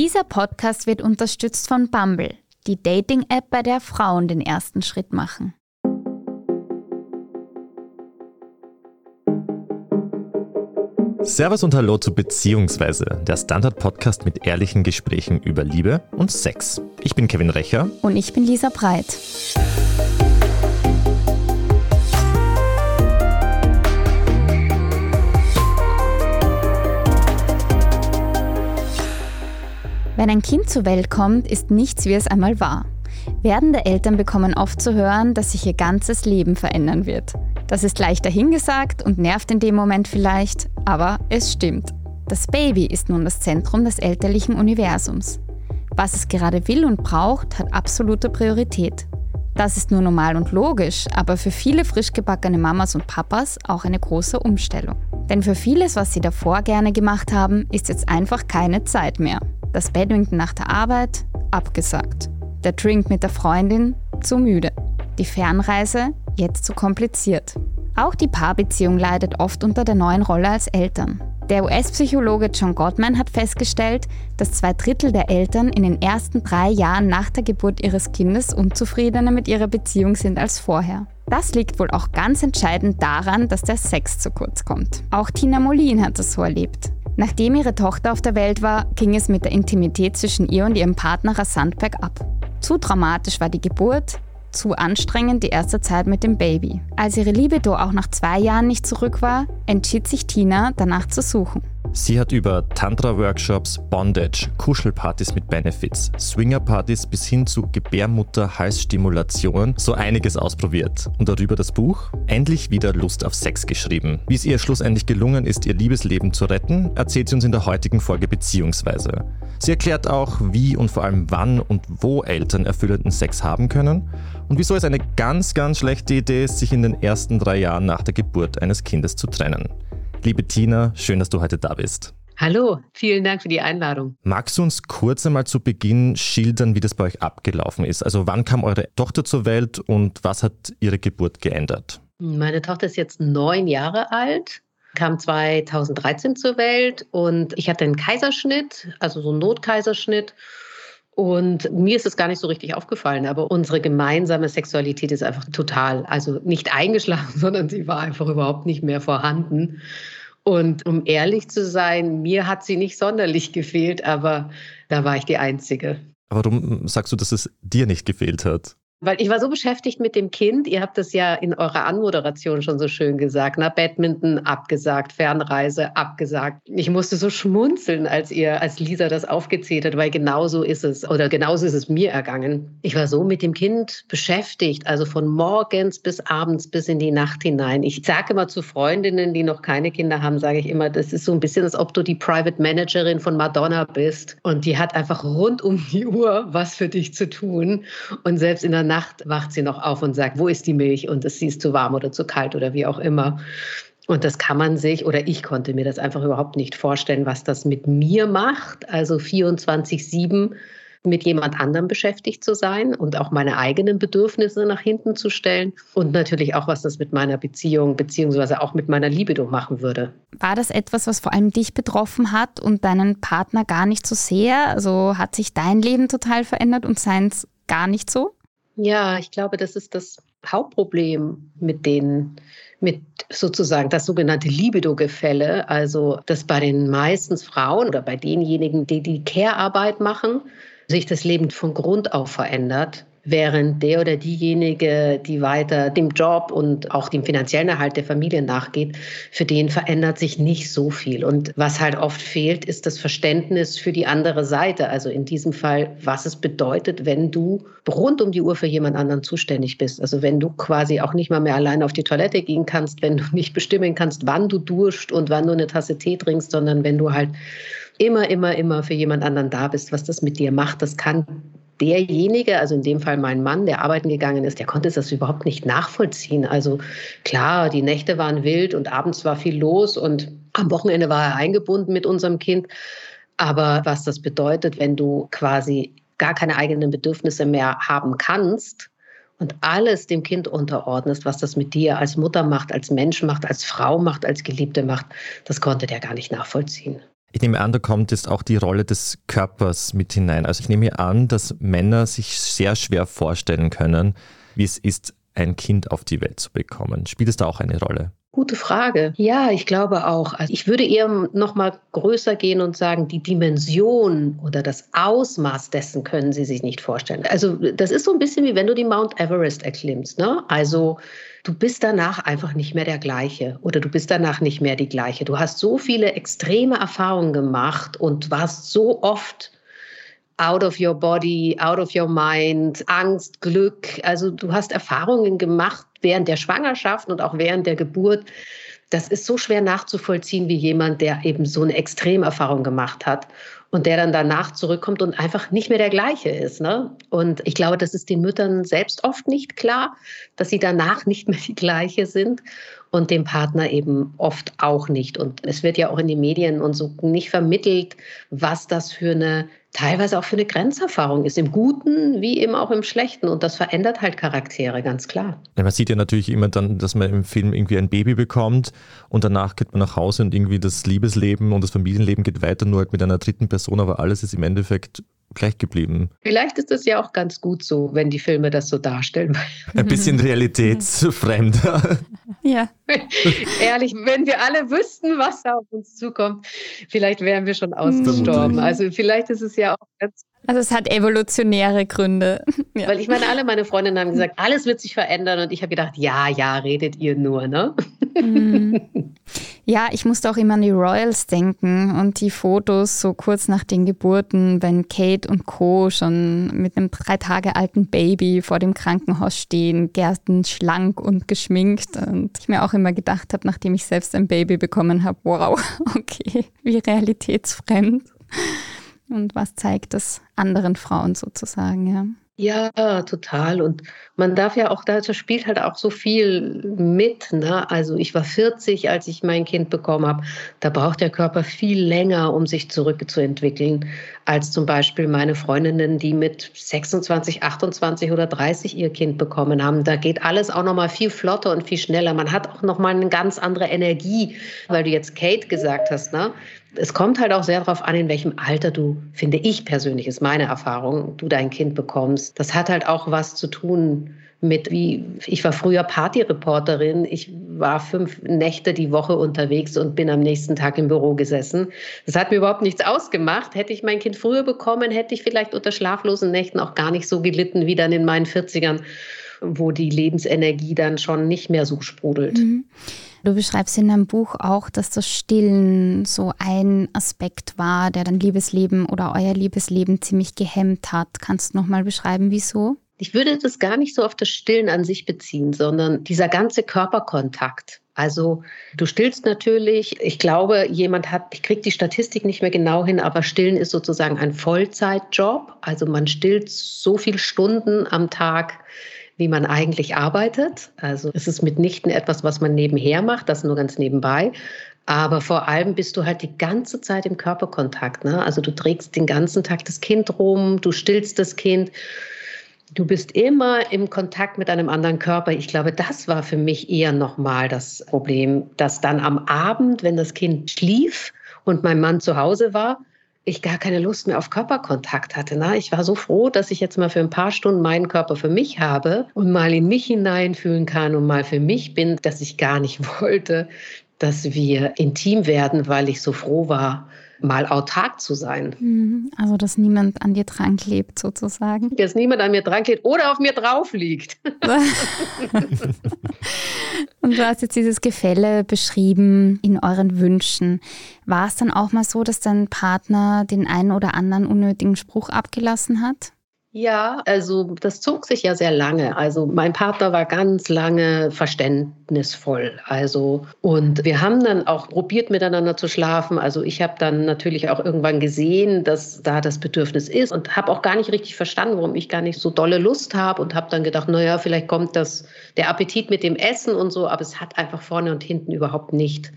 Dieser Podcast wird unterstützt von Bumble, die Dating-App, bei der Frauen den ersten Schritt machen. Servus und Hallo zu Beziehungsweise, der Standard-Podcast mit ehrlichen Gesprächen über Liebe und Sex. Ich bin Kevin Recher. Und ich bin Lisa Breit. Wenn ein Kind zur Welt kommt, ist nichts, wie es einmal war. Werdende Eltern bekommen oft zu hören, dass sich ihr ganzes Leben verändern wird. Das ist leicht dahingesagt und nervt in dem Moment vielleicht, aber es stimmt. Das Baby ist nun das Zentrum des elterlichen Universums. Was es gerade will und braucht, hat absolute Priorität. Das ist nur normal und logisch, aber für viele frisch gebackene Mamas und Papas auch eine große Umstellung. Denn für vieles, was sie davor gerne gemacht haben, ist jetzt einfach keine Zeit mehr. Das Badminton nach der Arbeit abgesagt. Der Drink mit der Freundin zu müde. Die Fernreise jetzt zu kompliziert. Auch die Paarbeziehung leidet oft unter der neuen Rolle als Eltern. Der US-Psychologe John Gottman hat festgestellt, dass zwei Drittel der Eltern in den ersten drei Jahren nach der Geburt ihres Kindes unzufriedener mit ihrer Beziehung sind als vorher. Das liegt wohl auch ganz entscheidend daran, dass der Sex zu kurz kommt. Auch Tina Molin hat es so erlebt. Nachdem ihre Tochter auf der Welt war, ging es mit der Intimität zwischen ihr und ihrem Partner rasant bergab. Zu dramatisch war die Geburt, zu anstrengend die erste Zeit mit dem Baby. Als ihre Libido auch nach zwei Jahren nicht zurück war, entschied sich Tina, danach zu suchen. Sie hat über Tantra-Workshops, Bondage, Kuschelpartys mit Benefits, Swingerpartys bis hin zu Gebärmutter-Halsstimulationen so einiges ausprobiert und darüber das Buch Endlich wieder Lust auf Sex geschrieben. Wie es ihr schlussendlich gelungen ist, ihr Liebesleben zu retten, erzählt sie uns in der heutigen Folge beziehungsweise. Sie erklärt auch, wie und vor allem wann und wo Eltern erfüllenden Sex haben können und wieso es eine ganz, ganz schlechte Idee ist, sich in den ersten drei Jahren nach der Geburt eines Kindes zu trennen. Liebe Tina, schön, dass du heute da bist. Hallo, vielen Dank für die Einladung. Magst du uns kurz einmal zu Beginn schildern, wie das bei euch abgelaufen ist? Also wann kam eure Tochter zur Welt und was hat ihre Geburt geändert? Meine Tochter ist jetzt neun Jahre alt, kam 2013 zur Welt und ich hatte einen Kaiserschnitt, also so einen Notkaiserschnitt. Und mir ist es gar nicht so richtig aufgefallen, aber unsere gemeinsame Sexualität ist einfach total, also nicht eingeschlafen, sondern sie war einfach überhaupt nicht mehr vorhanden. Und um ehrlich zu sein, mir hat sie nicht sonderlich gefehlt, aber da war ich die Einzige. Warum sagst du, dass es dir nicht gefehlt hat? Weil ich war so beschäftigt mit dem Kind. Ihr habt das ja in eurer Anmoderation schon so schön gesagt. Na, Badminton abgesagt, Fernreise abgesagt. Ich musste so schmunzeln, als ihr, als Lisa das aufgezählt hat, weil genauso ist es oder genauso ist es mir ergangen. Ich war so mit dem Kind beschäftigt, also von morgens bis abends bis in die Nacht hinein. Ich sage immer zu Freundinnen, die noch keine Kinder haben, sage ich immer, das ist so ein bisschen, als ob du die Private Managerin von Madonna bist und die hat einfach rund um die Uhr was für dich zu tun und selbst in der Nacht wacht sie noch auf und sagt, wo ist die Milch? Und es ist zu warm oder zu kalt oder wie auch immer. Und das kann man sich, oder ich konnte mir das einfach überhaupt nicht vorstellen, was das mit mir macht. Also 24-7 mit jemand anderem beschäftigt zu sein und auch meine eigenen Bedürfnisse nach hinten zu stellen und natürlich auch, was das mit meiner Beziehung beziehungsweise auch mit meiner Libido machen würde. War das etwas, was vor allem dich betroffen hat und deinen Partner gar nicht so sehr? Also hat sich dein Leben total verändert und seins gar nicht so? Ja, ich glaube, das ist das Hauptproblem mit den, mit sozusagen das sogenannte Libido-Gefälle. Also, dass bei den meisten Frauen oder bei denjenigen, die die Care-Arbeit machen, sich das Leben von Grund auf verändert während der oder diejenige, die weiter dem Job und auch dem finanziellen Erhalt der Familie nachgeht, für den verändert sich nicht so viel. Und was halt oft fehlt, ist das Verständnis für die andere Seite. Also in diesem Fall, was es bedeutet, wenn du rund um die Uhr für jemand anderen zuständig bist. Also wenn du quasi auch nicht mal mehr allein auf die Toilette gehen kannst, wenn du nicht bestimmen kannst, wann du duscht und wann du eine Tasse Tee trinkst, sondern wenn du halt immer, immer, immer für jemand anderen da bist, was das mit dir macht, das kann derjenige, also in dem Fall mein Mann, der arbeiten gegangen ist, der konnte das überhaupt nicht nachvollziehen. Also klar, die Nächte waren wild und abends war viel los und am Wochenende war er eingebunden mit unserem Kind. Aber was das bedeutet, wenn du quasi gar keine eigenen Bedürfnisse mehr haben kannst und alles dem Kind unterordnest, was das mit dir als Mutter macht, als Mensch macht, als Frau macht, als Geliebte macht, das konnte der gar nicht nachvollziehen. Ich nehme an, da kommt jetzt auch die Rolle des Körpers mit hinein. Also ich nehme an, dass Männer sich sehr schwer vorstellen können, wie es ist, ein Kind auf die Welt zu bekommen. Spielt es da auch eine Rolle? Gute Frage. Ja, ich glaube auch. Also ich würde eher noch mal größer gehen und sagen, die Dimension oder das Ausmaß dessen können Sie sich nicht vorstellen. Also das ist so ein bisschen wie wenn du die Mount Everest erklimmst. Ne? Also du bist danach einfach nicht mehr der gleiche oder du bist danach nicht mehr die gleiche. Du hast so viele extreme Erfahrungen gemacht und warst so oft out of your body, out of your mind, Angst, Glück. Also du hast Erfahrungen gemacht während der Schwangerschaft und auch während der Geburt. Das ist so schwer nachzuvollziehen wie jemand, der eben so eine Extremerfahrung gemacht hat und der dann danach zurückkommt und einfach nicht mehr der gleiche ist. Ne? Und ich glaube, das ist den Müttern selbst oft nicht klar, dass sie danach nicht mehr die gleiche sind und dem Partner eben oft auch nicht. Und es wird ja auch in den Medien und so nicht vermittelt, was das für eine teilweise auch für eine Grenzerfahrung ist, im Guten wie eben auch im Schlechten. Und das verändert halt Charaktere, ganz klar. Ja, man sieht ja natürlich immer dann, dass man im Film irgendwie ein Baby bekommt und danach geht man nach Hause und irgendwie das Liebesleben und das Familienleben geht weiter, nur halt mit einer dritten Person, aber alles ist im Endeffekt gleich geblieben. Vielleicht ist es ja auch ganz gut so, wenn die Filme das so darstellen. Ein bisschen realitätsfremd. ja. Ehrlich, wenn wir alle wüssten, was da auf uns zukommt, vielleicht wären wir schon ausgestorben. Also vielleicht ist es ja auch ganz also es hat evolutionäre Gründe. Ja. Weil ich meine, alle meine Freundinnen haben gesagt, alles wird sich verändern und ich habe gedacht, ja, ja, redet ihr nur, ne? Mhm. Ja, ich musste auch immer an die Royals denken und die Fotos so kurz nach den Geburten, wenn Kate und Co. schon mit einem drei Tage alten Baby vor dem Krankenhaus stehen, Gersten schlank und geschminkt und ich mir auch immer gedacht habe, nachdem ich selbst ein Baby bekommen habe, wow, okay, wie realitätsfremd und was zeigt das anderen Frauen sozusagen, ja. Ja, total. Und man darf ja auch, da spielt halt auch so viel mit. Ne? Also ich war 40, als ich mein Kind bekommen habe. Da braucht der Körper viel länger, um sich zurückzuentwickeln, als zum Beispiel meine Freundinnen, die mit 26, 28 oder 30 ihr Kind bekommen haben. Da geht alles auch nochmal viel flotter und viel schneller. Man hat auch nochmal eine ganz andere Energie, weil du jetzt Kate gesagt hast. Ne? Es kommt halt auch sehr darauf an, in welchem Alter du, finde ich persönlich, ist meine Erfahrung, du dein Kind bekommst. Das hat halt auch was zu tun mit, wie ich war früher Partyreporterin. Ich war fünf Nächte die Woche unterwegs und bin am nächsten Tag im Büro gesessen. Das hat mir überhaupt nichts ausgemacht. Hätte ich mein Kind früher bekommen, hätte ich vielleicht unter schlaflosen Nächten auch gar nicht so gelitten wie dann in meinen 40ern, wo die Lebensenergie dann schon nicht mehr so sprudelt. Mhm. Du beschreibst in deinem Buch auch, dass das Stillen so ein Aspekt war, der dein Liebesleben oder euer Liebesleben ziemlich gehemmt hat. Kannst du nochmal beschreiben, wieso? Ich würde das gar nicht so auf das Stillen an sich beziehen, sondern dieser ganze Körperkontakt. Also du stillst natürlich, ich glaube, jemand hat, ich kriege die Statistik nicht mehr genau hin, aber Stillen ist sozusagen ein Vollzeitjob. Also man stillt so viele Stunden am Tag, wie man eigentlich arbeitet. Also es ist mitnichten etwas, was man nebenher macht, das nur ganz nebenbei. Aber vor allem bist du halt die ganze Zeit im Körperkontakt. Ne? Also du trägst den ganzen Tag das Kind rum, du stillst das Kind. Du bist immer im Kontakt mit einem anderen Körper. Ich glaube, das war für mich eher nochmal das Problem, dass dann am Abend, wenn das Kind schlief und mein Mann zu Hause war, ich gar keine Lust mehr auf Körperkontakt hatte. Ne? Ich war so froh, dass ich jetzt mal für ein paar Stunden meinen Körper für mich habe und mal in mich hineinfühlen kann und mal für mich bin, dass ich gar nicht wollte, dass wir intim werden, weil ich so froh war, mal autark zu sein. Mhm. Also, dass niemand an dir dran klebt, sozusagen. Dass niemand an mir dran klebt oder auf mir drauf liegt. Und du hast jetzt dieses Gefälle beschrieben in euren Wünschen. War es dann auch mal so, dass dein Partner den einen oder anderen unnötigen Spruch abgelassen hat? Ja, also das zog sich ja sehr lange. Also mein Partner war ganz lange verständnisvoll. Also und wir haben dann auch probiert miteinander zu schlafen. Also ich habe dann natürlich auch irgendwann gesehen, dass da das Bedürfnis ist und habe auch gar nicht richtig verstanden, warum ich gar nicht so dolle Lust habe und habe dann gedacht, naja, vielleicht kommt das der Appetit mit dem Essen und so, aber es hat einfach vorne und hinten überhaupt nicht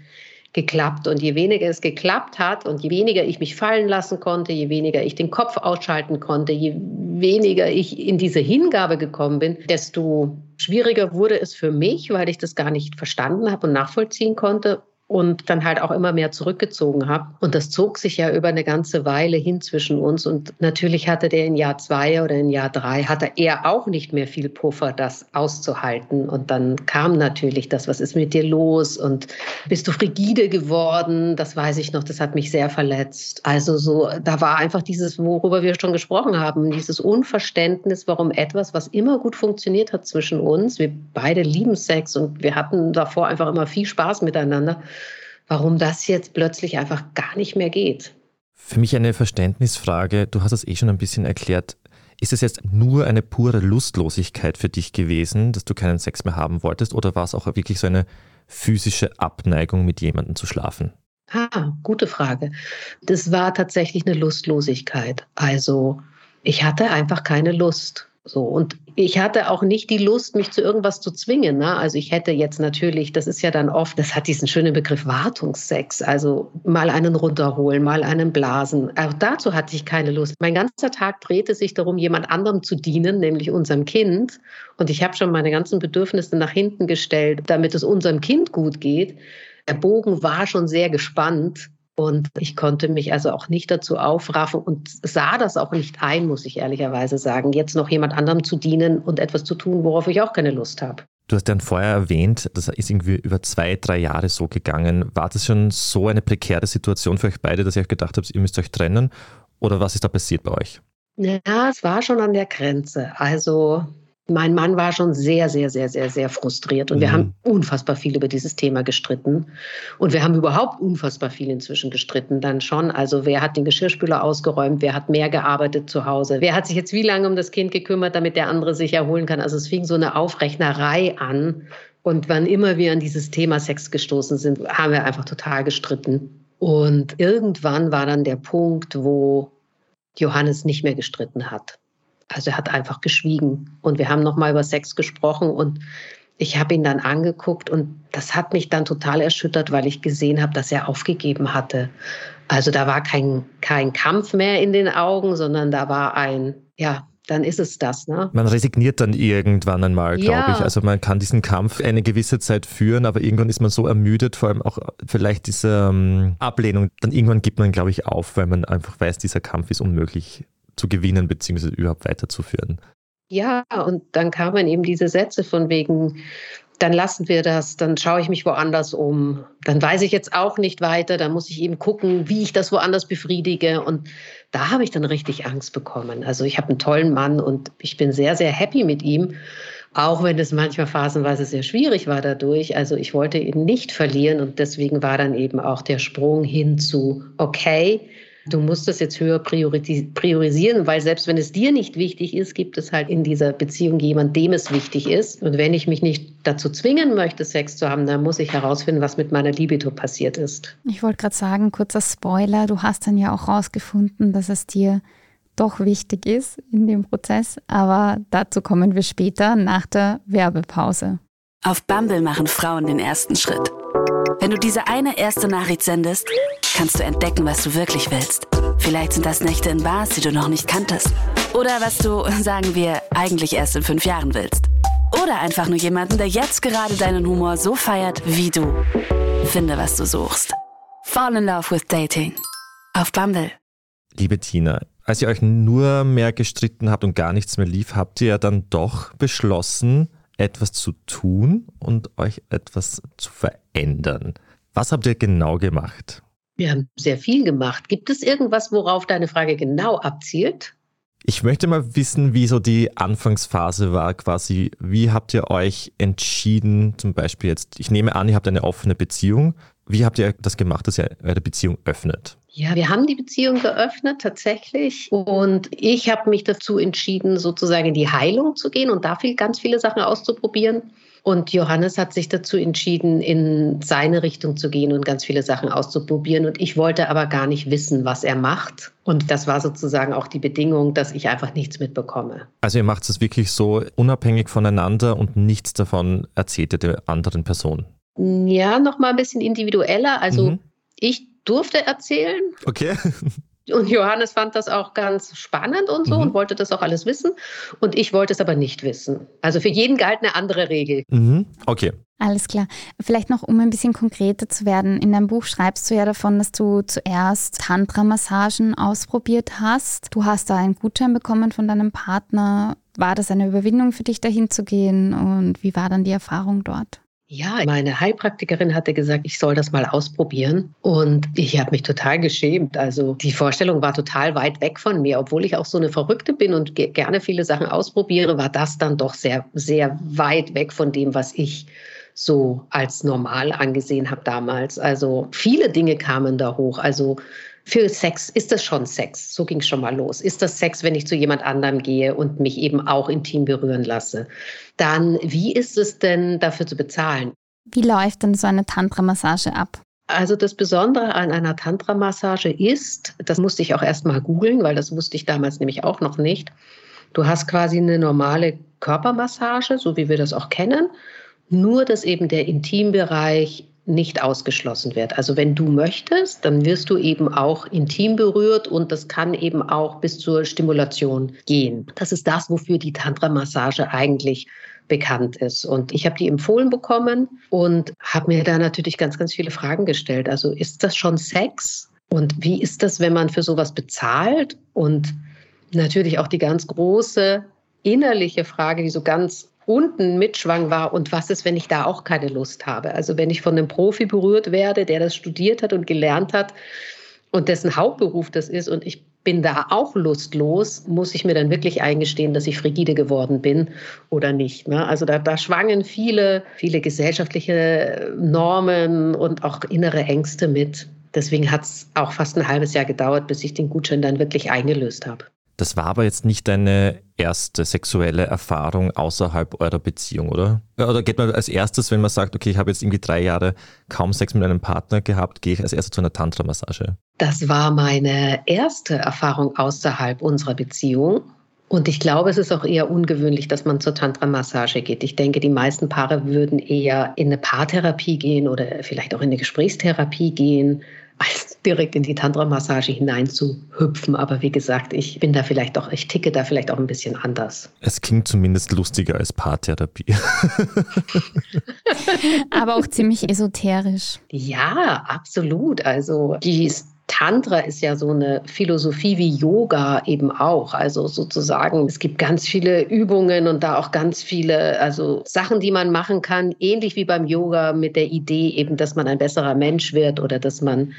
geklappt. Und je weniger es geklappt hat und je weniger ich mich fallen lassen konnte, je weniger ich den Kopf ausschalten konnte, je weniger ich in diese Hingabe gekommen bin, desto schwieriger wurde es für mich, weil ich das gar nicht verstanden habe und nachvollziehen konnte. Und dann halt auch immer mehr zurückgezogen habe. Und das zog sich ja über eine ganze Weile hin zwischen uns. Und natürlich hatte der in Jahr zwei oder in Jahr drei, hatte er auch nicht mehr viel Puffer, das auszuhalten. Und dann kam natürlich das, was ist mit dir los? Und bist du frigide geworden? Das weiß ich noch, das hat mich sehr verletzt. Also so, da war einfach dieses, worüber wir schon gesprochen haben, dieses Unverständnis, warum etwas, was immer gut funktioniert hat zwischen uns, wir beide lieben Sex und wir hatten davor einfach immer viel Spaß miteinander, warum das jetzt plötzlich einfach gar nicht mehr geht. Für mich eine Verständnisfrage, du hast es eh schon ein bisschen erklärt. Ist es jetzt nur eine pure Lustlosigkeit für dich gewesen, dass du keinen Sex mehr haben wolltest, oder war es auch wirklich so eine physische Abneigung, mit jemandem zu schlafen? Ah, gute Frage. Das war tatsächlich eine Lustlosigkeit. Also ich hatte einfach keine Lust. So, und ich hatte auch nicht die Lust, mich zu irgendwas zu zwingen. Ne? Also ich hätte jetzt natürlich, das ist ja dann oft, das hat diesen schönen Begriff Wartungssex, also mal einen runterholen, mal einen blasen. Auch dazu hatte ich keine Lust. Mein ganzer Tag drehte sich darum, jemand anderem zu dienen, nämlich unserem Kind. Und ich habe schon meine ganzen Bedürfnisse nach hinten gestellt, damit es unserem Kind gut geht. Der Bogen war schon sehr gespannt. Und ich konnte mich also auch nicht dazu aufraffen und sah das auch nicht ein, muss ich ehrlicherweise sagen, jetzt noch jemand anderem zu dienen und etwas zu tun, worauf ich auch keine Lust habe. Du hast dann vorher erwähnt, das ist irgendwie über zwei, drei Jahre so gegangen. War das schon so eine prekäre Situation für euch beide, dass ihr euch gedacht habt, ihr müsst euch trennen? Oder was ist da passiert bei euch? Ja, es war schon an der Grenze. Also mein Mann war schon sehr, sehr, sehr, sehr, sehr frustriert und mhm. wir haben unfassbar viel über dieses Thema gestritten. Und wir haben überhaupt unfassbar viel inzwischen gestritten dann schon. Also wer hat den Geschirrspüler ausgeräumt, wer hat mehr gearbeitet zu Hause, wer hat sich jetzt wie lange um das Kind gekümmert, damit der andere sich erholen kann. Also es fing so eine Aufrechnerei an. Und wann immer wir an dieses Thema Sex gestoßen sind, haben wir einfach total gestritten. Und irgendwann war dann der Punkt, wo Johannes nicht mehr gestritten hat. Also er hat einfach geschwiegen. Und wir haben nochmal über Sex gesprochen und ich habe ihn dann angeguckt und das hat mich dann total erschüttert, weil ich gesehen habe, dass er aufgegeben hatte. Also da war kein, kein Kampf mehr in den Augen, sondern da war ein, ja, dann ist es das. Ne? Man resigniert dann irgendwann einmal, glaube ja. ich. Also man kann diesen Kampf eine gewisse Zeit führen, aber irgendwann ist man so ermüdet, vor allem auch vielleicht diese ähm, Ablehnung. Dann irgendwann gibt man, glaube ich, auf, weil man einfach weiß, dieser Kampf ist unmöglich zu gewinnen bzw. überhaupt weiterzuführen. Ja, und dann kamen eben diese Sätze von wegen, dann lassen wir das, dann schaue ich mich woanders um, dann weiß ich jetzt auch nicht weiter, dann muss ich eben gucken, wie ich das woanders befriedige. Und da habe ich dann richtig Angst bekommen. Also ich habe einen tollen Mann und ich bin sehr, sehr happy mit ihm, auch wenn es manchmal phasenweise sehr schwierig war dadurch. Also ich wollte ihn nicht verlieren und deswegen war dann eben auch der Sprung hin zu, okay, Du musst das jetzt höher priorisieren, weil selbst wenn es dir nicht wichtig ist, gibt es halt in dieser Beziehung jemand, dem es wichtig ist. Und wenn ich mich nicht dazu zwingen möchte, Sex zu haben, dann muss ich herausfinden, was mit meiner Libido passiert ist. Ich wollte gerade sagen, kurzer Spoiler, du hast dann ja auch herausgefunden, dass es dir doch wichtig ist in dem Prozess, aber dazu kommen wir später nach der Werbepause. Auf Bumble machen Frauen den ersten Schritt. Wenn du diese eine erste Nachricht sendest, kannst du entdecken, was du wirklich willst. Vielleicht sind das Nächte in Bars, die du noch nicht kanntest. Oder was du, sagen wir, eigentlich erst in fünf Jahren willst. Oder einfach nur jemanden, der jetzt gerade deinen Humor so feiert wie du. Finde, was du suchst. Fall in Love with Dating. Auf Bumble. Liebe Tina, als ihr euch nur mehr gestritten habt und gar nichts mehr lief, habt ihr ja dann doch beschlossen, etwas zu tun und euch etwas zu verändern. Was habt ihr genau gemacht? Wir haben sehr viel gemacht. Gibt es irgendwas, worauf deine Frage genau abzielt? Ich möchte mal wissen, wie so die Anfangsphase war quasi. Wie habt ihr euch entschieden, zum Beispiel jetzt, ich nehme an, ihr habt eine offene Beziehung. Wie habt ihr das gemacht, dass ihr eure Beziehung öffnet? Ja, wir haben die Beziehung geöffnet tatsächlich und ich habe mich dazu entschieden, sozusagen in die Heilung zu gehen und da viel, ganz viele Sachen auszuprobieren. Und Johannes hat sich dazu entschieden, in seine Richtung zu gehen und ganz viele Sachen auszuprobieren. Und ich wollte aber gar nicht wissen, was er macht. Und das war sozusagen auch die Bedingung, dass ich einfach nichts mitbekomme. Also ihr macht es wirklich so unabhängig voneinander und nichts davon erzählt ihr der anderen Person? Ja, nochmal ein bisschen individueller. Also mhm. ich durfte erzählen. Okay. Und Johannes fand das auch ganz spannend und so mhm. und wollte das auch alles wissen. Und ich wollte es aber nicht wissen. Also für jeden galt eine andere Regel. Mhm. Okay. Alles klar. Vielleicht noch, um ein bisschen konkreter zu werden. In deinem Buch schreibst du ja davon, dass du zuerst Tantra-Massagen ausprobiert hast. Du hast da einen Gutschein bekommen von deinem Partner. War das eine Überwindung für dich, dahin zu gehen? Und wie war dann die Erfahrung dort? Ja, meine Heilpraktikerin hatte gesagt, ich soll das mal ausprobieren. Und ich habe mich total geschämt. Also die Vorstellung war total weit weg von mir. Obwohl ich auch so eine Verrückte bin und gerne viele Sachen ausprobiere, war das dann doch sehr, sehr weit weg von dem, was ich so als normal angesehen habe damals. Also viele Dinge kamen da hoch. Also für Sex ist das schon Sex. So ging es schon mal los. Ist das Sex, wenn ich zu jemand anderem gehe und mich eben auch intim berühren lasse? Dann, wie ist es denn dafür zu bezahlen? Wie läuft denn so eine Tantra-Massage ab? Also das Besondere an einer Tantra-Massage ist, das musste ich auch erst mal googeln, weil das wusste ich damals nämlich auch noch nicht. Du hast quasi eine normale Körpermassage, so wie wir das auch kennen, nur dass eben der Intimbereich nicht ausgeschlossen wird. Also wenn du möchtest, dann wirst du eben auch intim berührt und das kann eben auch bis zur Stimulation gehen. Das ist das, wofür die Tantra-Massage eigentlich bekannt ist. Und ich habe die empfohlen bekommen und habe mir da natürlich ganz, ganz viele Fragen gestellt. Also ist das schon Sex? Und wie ist das, wenn man für sowas bezahlt? Und natürlich auch die ganz große innerliche Frage, die so ganz unten mitschwang war und was ist, wenn ich da auch keine Lust habe. Also wenn ich von einem Profi berührt werde, der das studiert hat und gelernt hat und dessen Hauptberuf das ist und ich bin da auch lustlos, muss ich mir dann wirklich eingestehen, dass ich frigide geworden bin oder nicht. Ne? Also da, da schwangen viele, viele gesellschaftliche Normen und auch innere Ängste mit. Deswegen hat es auch fast ein halbes Jahr gedauert, bis ich den Gutschein dann wirklich eingelöst habe. Das war aber jetzt nicht deine erste sexuelle Erfahrung außerhalb eurer Beziehung, oder? Oder geht man als erstes, wenn man sagt, okay, ich habe jetzt irgendwie drei Jahre kaum Sex mit einem Partner gehabt, gehe ich als erstes zu einer Tantra-Massage? Das war meine erste Erfahrung außerhalb unserer Beziehung. Und ich glaube, es ist auch eher ungewöhnlich, dass man zur Tantra-Massage geht. Ich denke, die meisten Paare würden eher in eine Paartherapie gehen oder vielleicht auch in eine Gesprächstherapie gehen als direkt in die Tantra-Massage hineinzuhüpfen. Aber wie gesagt, ich bin da vielleicht auch, ich ticke da vielleicht auch ein bisschen anders. Es klingt zumindest lustiger als Paartherapie. Aber auch ziemlich esoterisch. Ja, absolut. Also die Tantra ist ja so eine Philosophie wie Yoga eben auch. Also sozusagen, es gibt ganz viele Übungen und da auch ganz viele, also Sachen, die man machen kann, ähnlich wie beim Yoga mit der Idee eben, dass man ein besserer Mensch wird oder dass man,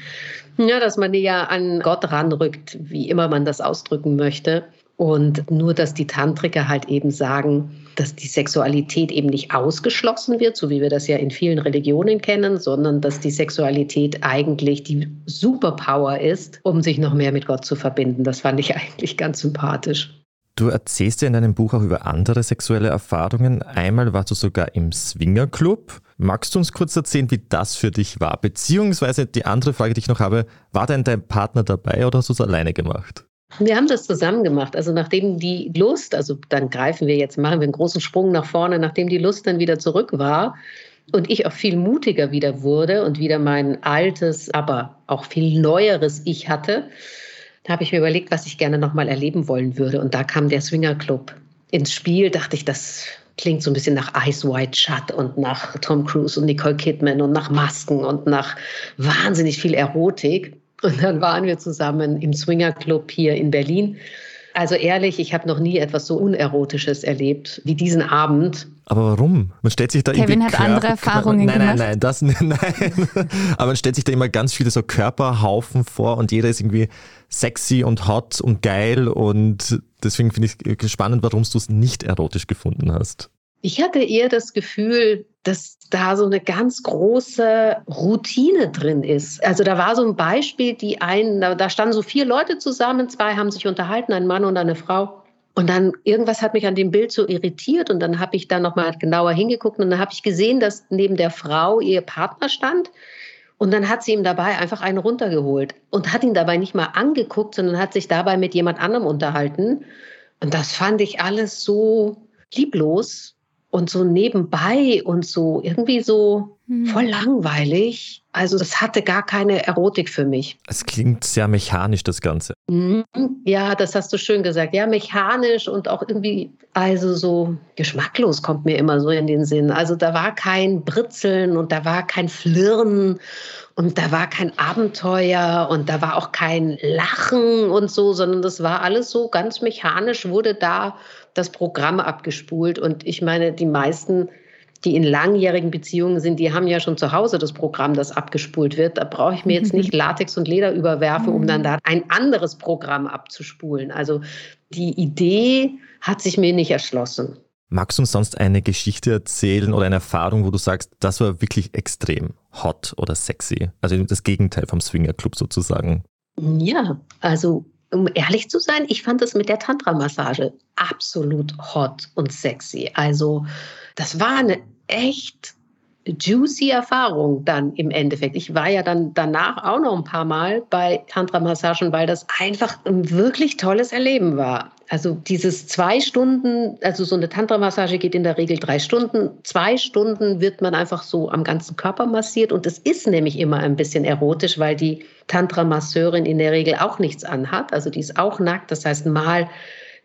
ja, dass man näher an Gott ranrückt, wie immer man das ausdrücken möchte. Und nur, dass die Tantriker halt eben sagen, dass die Sexualität eben nicht ausgeschlossen wird, so wie wir das ja in vielen Religionen kennen, sondern dass die Sexualität eigentlich die Superpower ist, um sich noch mehr mit Gott zu verbinden. Das fand ich eigentlich ganz sympathisch. Du erzählst ja in deinem Buch auch über andere sexuelle Erfahrungen. Einmal warst du sogar im Swingerclub. Magst du uns kurz erzählen, wie das für dich war? Beziehungsweise die andere Frage, die ich noch habe, war denn dein Partner dabei oder hast du es alleine gemacht? Wir haben das zusammen gemacht. Also nachdem die Lust, also dann greifen wir jetzt, machen wir einen großen Sprung nach vorne, nachdem die Lust dann wieder zurück war und ich auch viel mutiger wieder wurde und wieder mein altes, aber auch viel neueres Ich hatte, da habe ich mir überlegt, was ich gerne nochmal erleben wollen würde. Und da kam der Swinger Club ins Spiel, dachte ich, das klingt so ein bisschen nach Ice White Shut und nach Tom Cruise und Nicole Kidman und nach Masken und nach wahnsinnig viel Erotik. Und dann waren wir zusammen im Swinger Club hier in Berlin. Also ehrlich, ich habe noch nie etwas so Unerotisches erlebt wie diesen Abend. Aber warum? Man stellt sich da Kevin hat Körper, andere Erfahrungen nein, gemacht. Nein, nein, das nein. Aber man stellt sich da immer ganz viele so Körperhaufen vor und jeder ist irgendwie sexy und hot und geil und deswegen finde ich spannend, warum du es nicht erotisch gefunden hast. Ich hatte eher das Gefühl, dass da so eine ganz große Routine drin ist. Also da war so ein Beispiel, die einen, da, da standen so vier Leute zusammen, zwei haben sich unterhalten, ein Mann und eine Frau. Und dann irgendwas hat mich an dem Bild so irritiert und dann habe ich da noch mal genauer hingeguckt und dann habe ich gesehen, dass neben der Frau ihr Partner stand und dann hat sie ihm dabei einfach einen runtergeholt und hat ihn dabei nicht mal angeguckt, sondern hat sich dabei mit jemand anderem unterhalten. Und das fand ich alles so lieblos und so nebenbei und so irgendwie so hm. voll langweilig. Also das hatte gar keine Erotik für mich. Es klingt sehr mechanisch, das Ganze. Mhm. Ja, das hast du schön gesagt. Ja, mechanisch und auch irgendwie, also so geschmacklos kommt mir immer so in den Sinn. Also da war kein Britzeln und da war kein Flirren und da war kein Abenteuer und da war auch kein Lachen und so, sondern das war alles so ganz mechanisch, wurde da das Programm abgespult. Und ich meine, die meisten die in langjährigen Beziehungen sind, die haben ja schon zu Hause das Programm, das abgespult wird. Da brauche ich mir jetzt nicht Latex und Leder überwerfen, um dann da ein anderes Programm abzuspulen. Also die Idee hat sich mir nicht erschlossen. Magst du uns sonst eine Geschichte erzählen oder eine Erfahrung, wo du sagst, das war wirklich extrem hot oder sexy? Also das Gegenteil vom Swinger Club sozusagen. Ja, also um ehrlich zu sein, ich fand es mit der Tantra-Massage absolut hot und sexy. Also das war eine echt juicy Erfahrung dann im Endeffekt. Ich war ja dann danach auch noch ein paar Mal bei Tantra-Massagen, weil das einfach ein wirklich tolles Erleben war. Also dieses zwei Stunden, also so eine Tantra-Massage geht in der Regel drei Stunden. Zwei Stunden wird man einfach so am ganzen Körper massiert und es ist nämlich immer ein bisschen erotisch, weil die Tantra-Masseurin in der Regel auch nichts anhat. Also die ist auch nackt. Das heißt, mal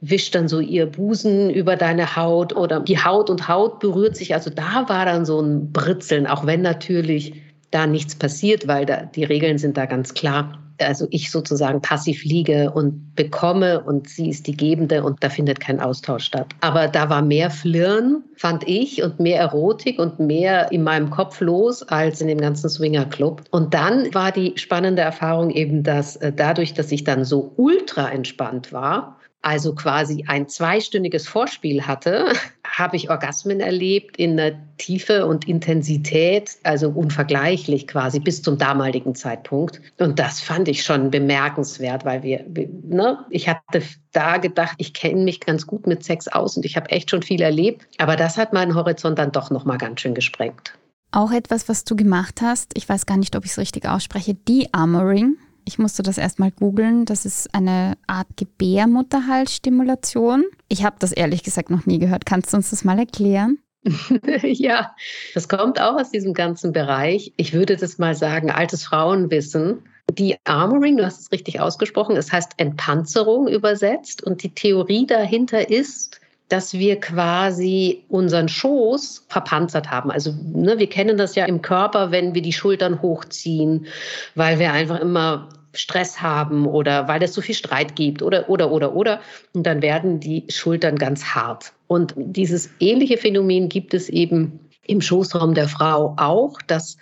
wischt dann so ihr Busen über deine Haut oder die Haut und Haut berührt sich. Also da war dann so ein Britzeln, auch wenn natürlich da nichts passiert, weil da, die Regeln sind da ganz klar. Also ich sozusagen passiv liege und bekomme und sie ist die Gebende und da findet kein Austausch statt. Aber da war mehr Flirren, fand ich, und mehr Erotik und mehr in meinem Kopf los als in dem ganzen Swingerclub. Und dann war die spannende Erfahrung eben, dass äh, dadurch, dass ich dann so ultra entspannt war, also quasi ein zweistündiges Vorspiel hatte, habe ich Orgasmen erlebt in einer Tiefe und Intensität, also unvergleichlich quasi bis zum damaligen Zeitpunkt. Und das fand ich schon bemerkenswert, weil wir, ne, ich hatte da gedacht, ich kenne mich ganz gut mit Sex aus und ich habe echt schon viel erlebt. Aber das hat meinen Horizont dann doch nochmal ganz schön gesprengt. Auch etwas, was du gemacht hast, ich weiß gar nicht, ob ich es richtig ausspreche, De-Armoring. Ich musste das erstmal googeln. Das ist eine Art Gebärmutterhalsstimulation. Ich habe das ehrlich gesagt noch nie gehört. Kannst du uns das mal erklären? ja, das kommt auch aus diesem ganzen Bereich. Ich würde das mal sagen, altes Frauenwissen. Die Armoring, du hast es richtig ausgesprochen, es heißt Entpanzerung übersetzt. Und die Theorie dahinter ist, dass wir quasi unseren Schoß verpanzert haben. Also ne, wir kennen das ja im Körper, wenn wir die Schultern hochziehen, weil wir einfach immer Stress haben oder weil es so viel Streit gibt oder, oder, oder, oder. Und dann werden die Schultern ganz hart. Und dieses ähnliche Phänomen gibt es eben im Schoßraum der Frau auch, dass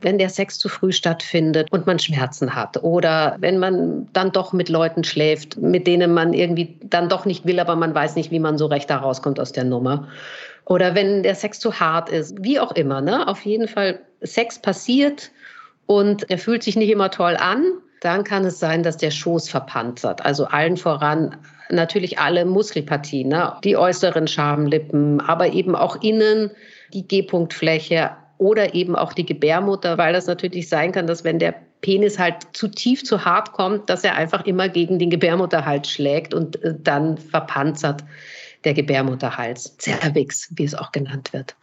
wenn der Sex zu früh stattfindet und man Schmerzen hat oder wenn man dann doch mit Leuten schläft, mit denen man irgendwie dann doch nicht will, aber man weiß nicht, wie man so recht da rauskommt aus der Nummer. Oder wenn der Sex zu hart ist, wie auch immer. Ne? Auf jeden Fall, Sex passiert und er fühlt sich nicht immer toll an dann kann es sein, dass der Schoß verpanzert. Also allen voran natürlich alle Muskelpartien, ne? die äußeren Schamlippen, aber eben auch innen die G-Punktfläche oder eben auch die Gebärmutter, weil das natürlich sein kann, dass wenn der Penis halt zu tief, zu hart kommt, dass er einfach immer gegen den Gebärmutterhals schlägt und äh, dann verpanzert der Gebärmutterhals, Cervix, wie es auch genannt wird.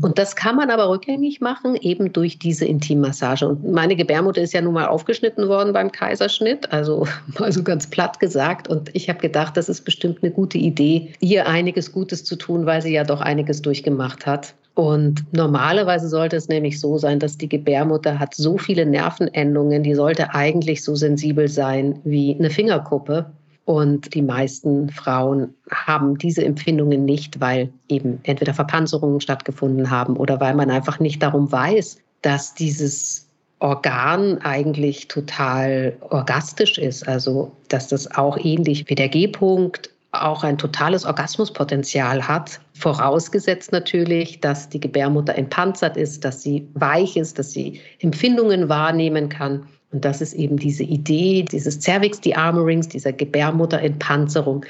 Und das kann man aber rückgängig machen, eben durch diese Intimmassage. Und meine Gebärmutter ist ja nun mal aufgeschnitten worden beim Kaiserschnitt, also mal so ganz platt gesagt. Und ich habe gedacht, das ist bestimmt eine gute Idee, ihr einiges Gutes zu tun, weil sie ja doch einiges durchgemacht hat. Und normalerweise sollte es nämlich so sein, dass die Gebärmutter hat so viele Nervenendungen, die sollte eigentlich so sensibel sein wie eine Fingerkuppe. Und die meisten Frauen haben diese Empfindungen nicht, weil eben entweder Verpanzerungen stattgefunden haben oder weil man einfach nicht darum weiß, dass dieses Organ eigentlich total orgastisch ist. Also, dass das auch ähnlich wie der G-Punkt auch ein totales Orgasmuspotenzial hat, vorausgesetzt natürlich, dass die Gebärmutter entpanzert ist, dass sie weich ist, dass sie Empfindungen wahrnehmen kann. Und das ist eben diese Idee dieses Cervix De-Armorings, dieser Gebärmutterentpanzerung,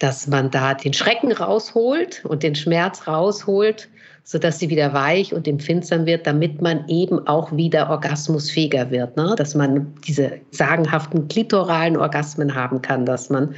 dass man da den Schrecken rausholt und den Schmerz rausholt, sodass sie wieder weich und empfindsam wird, damit man eben auch wieder orgasmusfähiger wird. Ne? Dass man diese sagenhaften klitoralen Orgasmen haben kann, dass man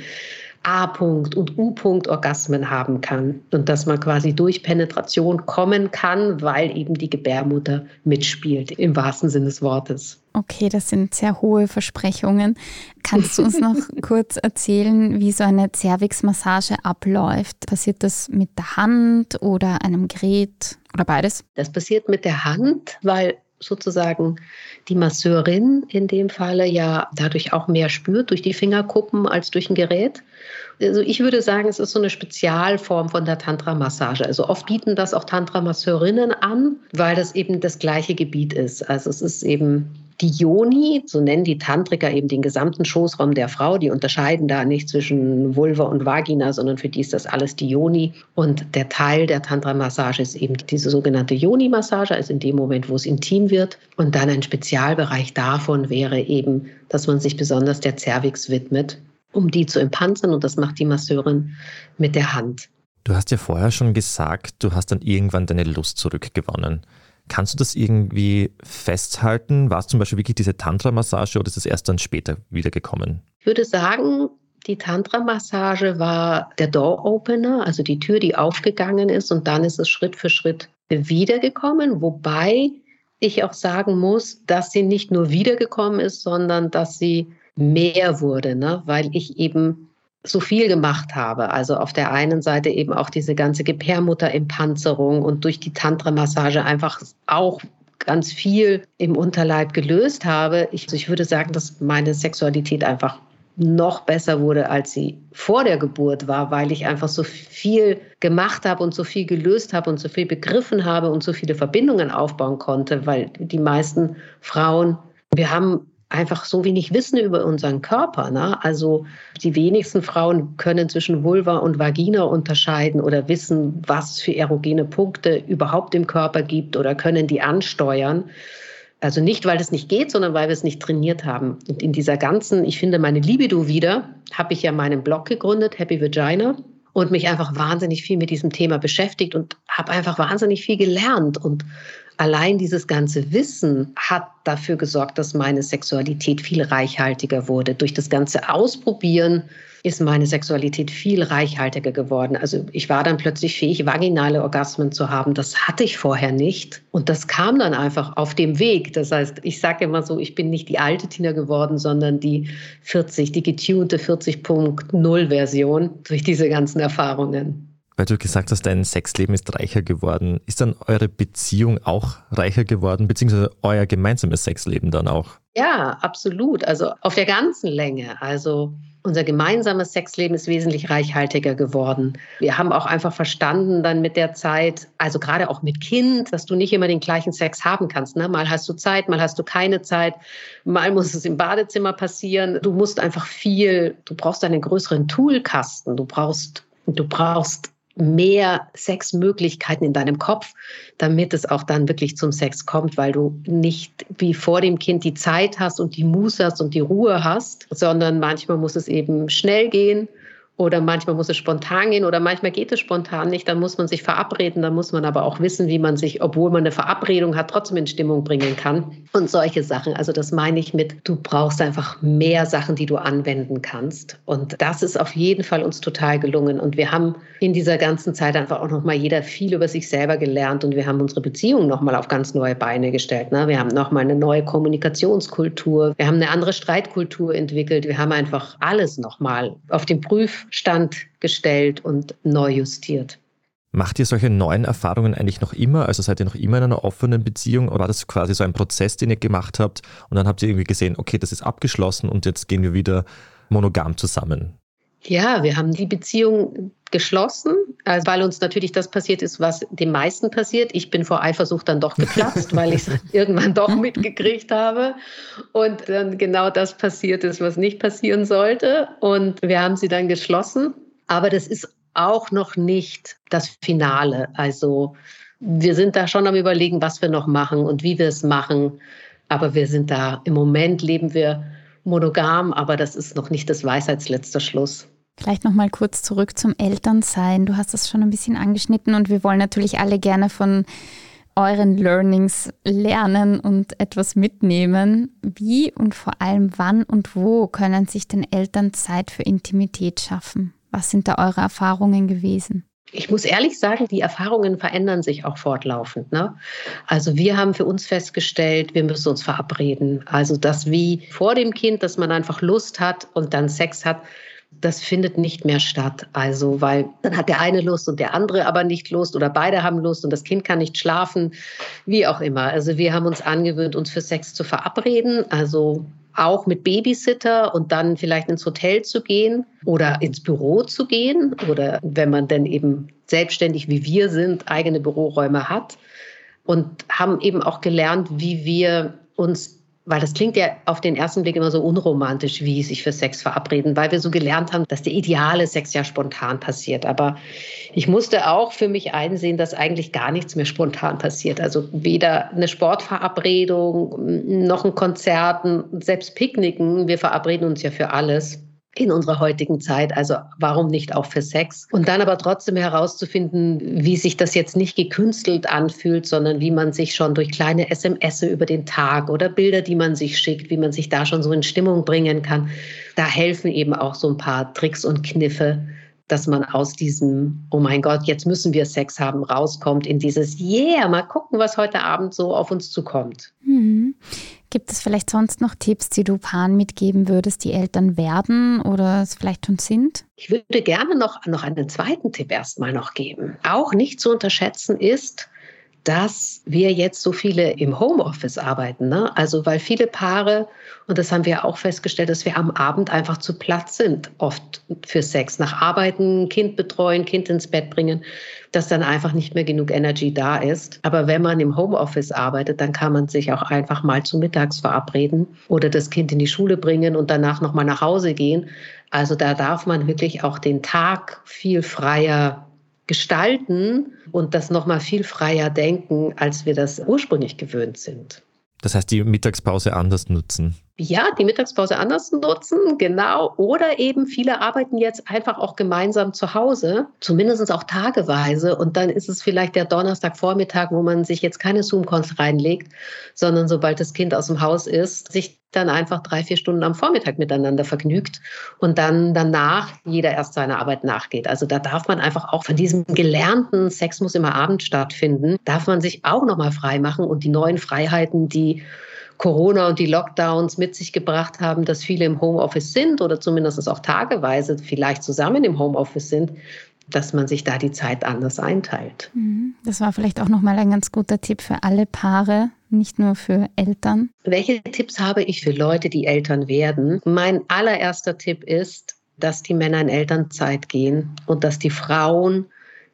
A-Punkt und U-Punkt Orgasmen haben kann und dass man quasi durch Penetration kommen kann, weil eben die Gebärmutter mitspielt, im wahrsten Sinne des Wortes. Okay, das sind sehr hohe Versprechungen. Kannst du uns noch kurz erzählen, wie so eine Cervix-Massage abläuft? Passiert das mit der Hand oder einem Gerät oder beides? Das passiert mit der Hand, weil sozusagen die Masseurin in dem Falle ja dadurch auch mehr spürt durch die Fingerkuppen als durch ein Gerät. Also ich würde sagen, es ist so eine Spezialform von der Tantra-Massage. Also oft bieten das auch Tantra-Masseurinnen an, weil das eben das gleiche Gebiet ist. Also es ist eben die Yoni, so nennen die Tantriker eben den gesamten Schoßraum der Frau, die unterscheiden da nicht zwischen Vulva und Vagina, sondern für die ist das alles die Yoni. Und der Teil der Tantra-Massage ist eben diese sogenannte Yoni-Massage, also in dem Moment, wo es intim wird. Und dann ein Spezialbereich davon wäre eben, dass man sich besonders der Cervix widmet, um die zu empanzern. Und das macht die Masseurin mit der Hand. Du hast ja vorher schon gesagt, du hast dann irgendwann deine Lust zurückgewonnen. Kannst du das irgendwie festhalten? War es zum Beispiel wirklich diese Tantra-Massage oder ist es erst dann später wiedergekommen? Ich würde sagen, die Tantra-Massage war der Door-Opener, also die Tür, die aufgegangen ist und dann ist es Schritt für Schritt wiedergekommen, wobei ich auch sagen muss, dass sie nicht nur wiedergekommen ist, sondern dass sie mehr wurde, ne? weil ich eben so viel gemacht habe. Also auf der einen Seite eben auch diese ganze Gebärmutterimpanzerung und durch die Tantra-Massage einfach auch ganz viel im Unterleib gelöst habe. Ich, also ich würde sagen, dass meine Sexualität einfach noch besser wurde, als sie vor der Geburt war, weil ich einfach so viel gemacht habe und so viel gelöst habe und so viel begriffen habe und so viele Verbindungen aufbauen konnte, weil die meisten Frauen, wir haben einfach so wenig wissen über unseren Körper. Ne? Also die wenigsten Frauen können zwischen Vulva und Vagina unterscheiden oder wissen, was für erogene Punkte überhaupt im Körper gibt oder können die ansteuern. Also nicht, weil das nicht geht, sondern weil wir es nicht trainiert haben. Und in dieser ganzen, ich finde meine Libido wieder, habe ich ja meinen Blog gegründet, Happy Vagina, und mich einfach wahnsinnig viel mit diesem Thema beschäftigt und habe einfach wahnsinnig viel gelernt und allein dieses ganze Wissen hat dafür gesorgt, dass meine Sexualität viel reichhaltiger wurde. Durch das ganze Ausprobieren ist meine Sexualität viel reichhaltiger geworden. Also ich war dann plötzlich fähig, vaginale Orgasmen zu haben. Das hatte ich vorher nicht. Und das kam dann einfach auf dem Weg. Das heißt, ich sage immer so, ich bin nicht die alte Tina geworden, sondern die 40, die getunte 40.0 Version durch diese ganzen Erfahrungen. Weil du gesagt hast, dein Sexleben ist reicher geworden. Ist dann eure Beziehung auch reicher geworden, beziehungsweise euer gemeinsames Sexleben dann auch? Ja, absolut. Also auf der ganzen Länge. Also unser gemeinsames Sexleben ist wesentlich reichhaltiger geworden. Wir haben auch einfach verstanden dann mit der Zeit, also gerade auch mit Kind, dass du nicht immer den gleichen Sex haben kannst. Ne? Mal hast du Zeit, mal hast du keine Zeit, mal muss es im Badezimmer passieren. Du musst einfach viel, du brauchst einen größeren Toolkasten, du brauchst, du brauchst mehr Sexmöglichkeiten in deinem Kopf, damit es auch dann wirklich zum Sex kommt, weil du nicht wie vor dem Kind die Zeit hast und die Muße hast und die Ruhe hast, sondern manchmal muss es eben schnell gehen oder manchmal muss es spontan gehen oder manchmal geht es spontan nicht. Dann muss man sich verabreden. Dann muss man aber auch wissen, wie man sich, obwohl man eine Verabredung hat, trotzdem in Stimmung bringen kann. Und solche Sachen. Also das meine ich mit, du brauchst einfach mehr Sachen, die du anwenden kannst. Und das ist auf jeden Fall uns total gelungen. Und wir haben in dieser ganzen Zeit einfach auch nochmal jeder viel über sich selber gelernt. Und wir haben unsere Beziehung nochmal auf ganz neue Beine gestellt. Ne? Wir haben nochmal eine neue Kommunikationskultur. Wir haben eine andere Streitkultur entwickelt. Wir haben einfach alles nochmal auf den Prüf Stand gestellt und neu justiert. Macht ihr solche neuen Erfahrungen eigentlich noch immer? Also seid ihr noch immer in einer offenen Beziehung oder war das quasi so ein Prozess, den ihr gemacht habt und dann habt ihr irgendwie gesehen, okay, das ist abgeschlossen und jetzt gehen wir wieder monogam zusammen? Ja, wir haben die Beziehung geschlossen, also weil uns natürlich das passiert ist, was den meisten passiert. Ich bin vor Eifersucht dann doch geplatzt, weil ich es irgendwann doch mitgekriegt habe und dann genau das passiert ist, was nicht passieren sollte. Und wir haben sie dann geschlossen. Aber das ist auch noch nicht das Finale. Also wir sind da schon am Überlegen, was wir noch machen und wie wir es machen. Aber wir sind da, im Moment leben wir monogam, aber das ist noch nicht das Weisheitsletzter Schluss. Vielleicht noch mal kurz zurück zum Elternsein. Du hast das schon ein bisschen angeschnitten und wir wollen natürlich alle gerne von euren Learnings lernen und etwas mitnehmen. Wie und vor allem wann und wo können sich den Eltern Zeit für Intimität schaffen? Was sind da eure Erfahrungen gewesen? Ich muss ehrlich sagen, die Erfahrungen verändern sich auch fortlaufend. Ne? Also wir haben für uns festgestellt, wir müssen uns verabreden. Also das wie vor dem Kind, dass man einfach Lust hat und dann Sex hat, das findet nicht mehr statt. Also, weil dann hat der eine Lust und der andere aber nicht Lust oder beide haben Lust und das Kind kann nicht schlafen, wie auch immer. Also wir haben uns angewöhnt, uns für Sex zu verabreden. Also auch mit Babysitter und dann vielleicht ins Hotel zu gehen oder ins Büro zu gehen oder wenn man denn eben selbstständig wie wir sind, eigene Büroräume hat und haben eben auch gelernt, wie wir uns weil das klingt ja auf den ersten Blick immer so unromantisch, wie sich für Sex verabreden, weil wir so gelernt haben, dass der ideale Sex ja spontan passiert. Aber ich musste auch für mich einsehen, dass eigentlich gar nichts mehr spontan passiert. Also weder eine Sportverabredung noch ein Konzert, selbst Picknicken. Wir verabreden uns ja für alles in unserer heutigen Zeit. Also warum nicht auch für Sex? Und dann aber trotzdem herauszufinden, wie sich das jetzt nicht gekünstelt anfühlt, sondern wie man sich schon durch kleine SMS über den Tag oder Bilder, die man sich schickt, wie man sich da schon so in Stimmung bringen kann. Da helfen eben auch so ein paar Tricks und Kniffe, dass man aus diesem, oh mein Gott, jetzt müssen wir Sex haben, rauskommt in dieses, yeah, mal gucken, was heute Abend so auf uns zukommt. Mhm. Gibt es vielleicht sonst noch Tipps, die du Paaren mitgeben würdest, die Eltern werden oder es vielleicht schon sind? Ich würde gerne noch, noch einen zweiten Tipp erstmal noch geben. Auch nicht zu unterschätzen ist, dass wir jetzt so viele im Homeoffice arbeiten. Ne? Also weil viele Paare, und das haben wir auch festgestellt, dass wir am Abend einfach zu platt sind, oft für Sex. Nach Arbeiten, Kind betreuen, Kind ins Bett bringen, dass dann einfach nicht mehr genug Energy da ist. Aber wenn man im Homeoffice arbeitet, dann kann man sich auch einfach mal zu mittags verabreden oder das Kind in die Schule bringen und danach nochmal nach Hause gehen. Also da darf man wirklich auch den Tag viel freier gestalten und das nochmal viel freier denken, als wir das ursprünglich gewöhnt sind. Das heißt, die Mittagspause anders nutzen. Ja, die Mittagspause anders nutzen, genau. Oder eben viele arbeiten jetzt einfach auch gemeinsam zu Hause, zumindest auch tageweise. Und dann ist es vielleicht der Donnerstagvormittag, wo man sich jetzt keine Zoom-Calls reinlegt, sondern sobald das Kind aus dem Haus ist, sich dann einfach drei, vier Stunden am Vormittag miteinander vergnügt und dann danach jeder erst seiner Arbeit nachgeht. Also da darf man einfach auch von diesem gelernten Sex muss immer Abend stattfinden, darf man sich auch nochmal frei machen und die neuen Freiheiten, die Corona und die Lockdowns mit sich gebracht haben, dass viele im Homeoffice sind oder zumindest auch tageweise vielleicht zusammen im Homeoffice sind, dass man sich da die Zeit anders einteilt. Mhm. Das war vielleicht auch nochmal ein ganz guter Tipp für alle Paare, nicht nur für Eltern. Welche Tipps habe ich für Leute, die Eltern werden? Mein allererster Tipp ist, dass die Männer in Elternzeit gehen und dass die Frauen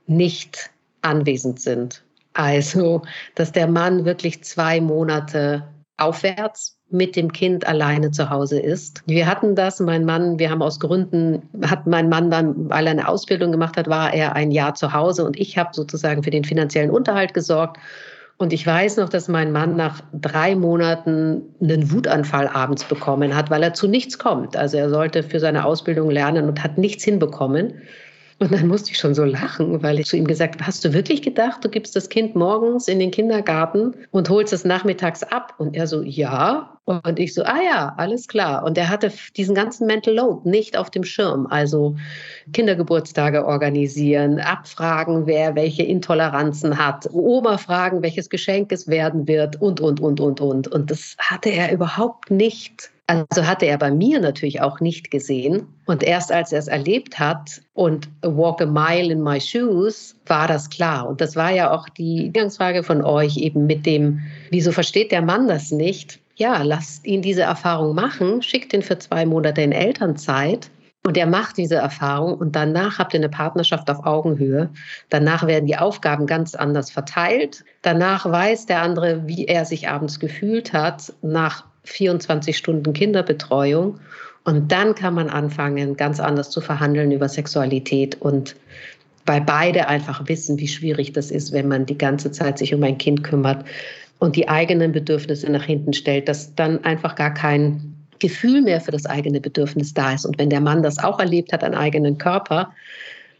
nicht anwesend sind. Also, dass der Mann wirklich zwei Monate aufwärts mit dem Kind alleine zu Hause ist. Wir hatten das, mein Mann, wir haben aus Gründen, hat mein Mann dann, weil er eine Ausbildung gemacht hat, war er ein Jahr zu Hause und ich habe sozusagen für den finanziellen Unterhalt gesorgt. Und ich weiß noch, dass mein Mann nach drei Monaten einen Wutanfall abends bekommen hat, weil er zu nichts kommt. Also er sollte für seine Ausbildung lernen und hat nichts hinbekommen. Und dann musste ich schon so lachen, weil ich zu ihm gesagt habe, hast du wirklich gedacht, du gibst das Kind morgens in den Kindergarten und holst es nachmittags ab? Und er so, ja. Und ich so, ah ja, alles klar. Und er hatte diesen ganzen Mental Load nicht auf dem Schirm. Also Kindergeburtstage organisieren, abfragen, wer welche Intoleranzen hat, Oma fragen, welches Geschenk es werden wird und, und, und, und, und. Und das hatte er überhaupt nicht also hatte er bei mir natürlich auch nicht gesehen. Und erst als er es erlebt hat und Walk a Mile in My Shoes, war das klar. Und das war ja auch die Eingangsfrage von euch eben mit dem, wieso versteht der Mann das nicht? Ja, lasst ihn diese Erfahrung machen, schickt ihn für zwei Monate in Elternzeit und er macht diese Erfahrung und danach habt ihr eine Partnerschaft auf Augenhöhe. Danach werden die Aufgaben ganz anders verteilt. Danach weiß der andere, wie er sich abends gefühlt hat nach 24 Stunden Kinderbetreuung. Und dann kann man anfangen, ganz anders zu verhandeln über Sexualität und weil beide einfach wissen, wie schwierig das ist, wenn man die ganze Zeit sich um ein Kind kümmert und die eigenen Bedürfnisse nach hinten stellt, dass dann einfach gar kein Gefühl mehr für das eigene Bedürfnis da ist. Und wenn der Mann das auch erlebt hat, einen eigenen Körper,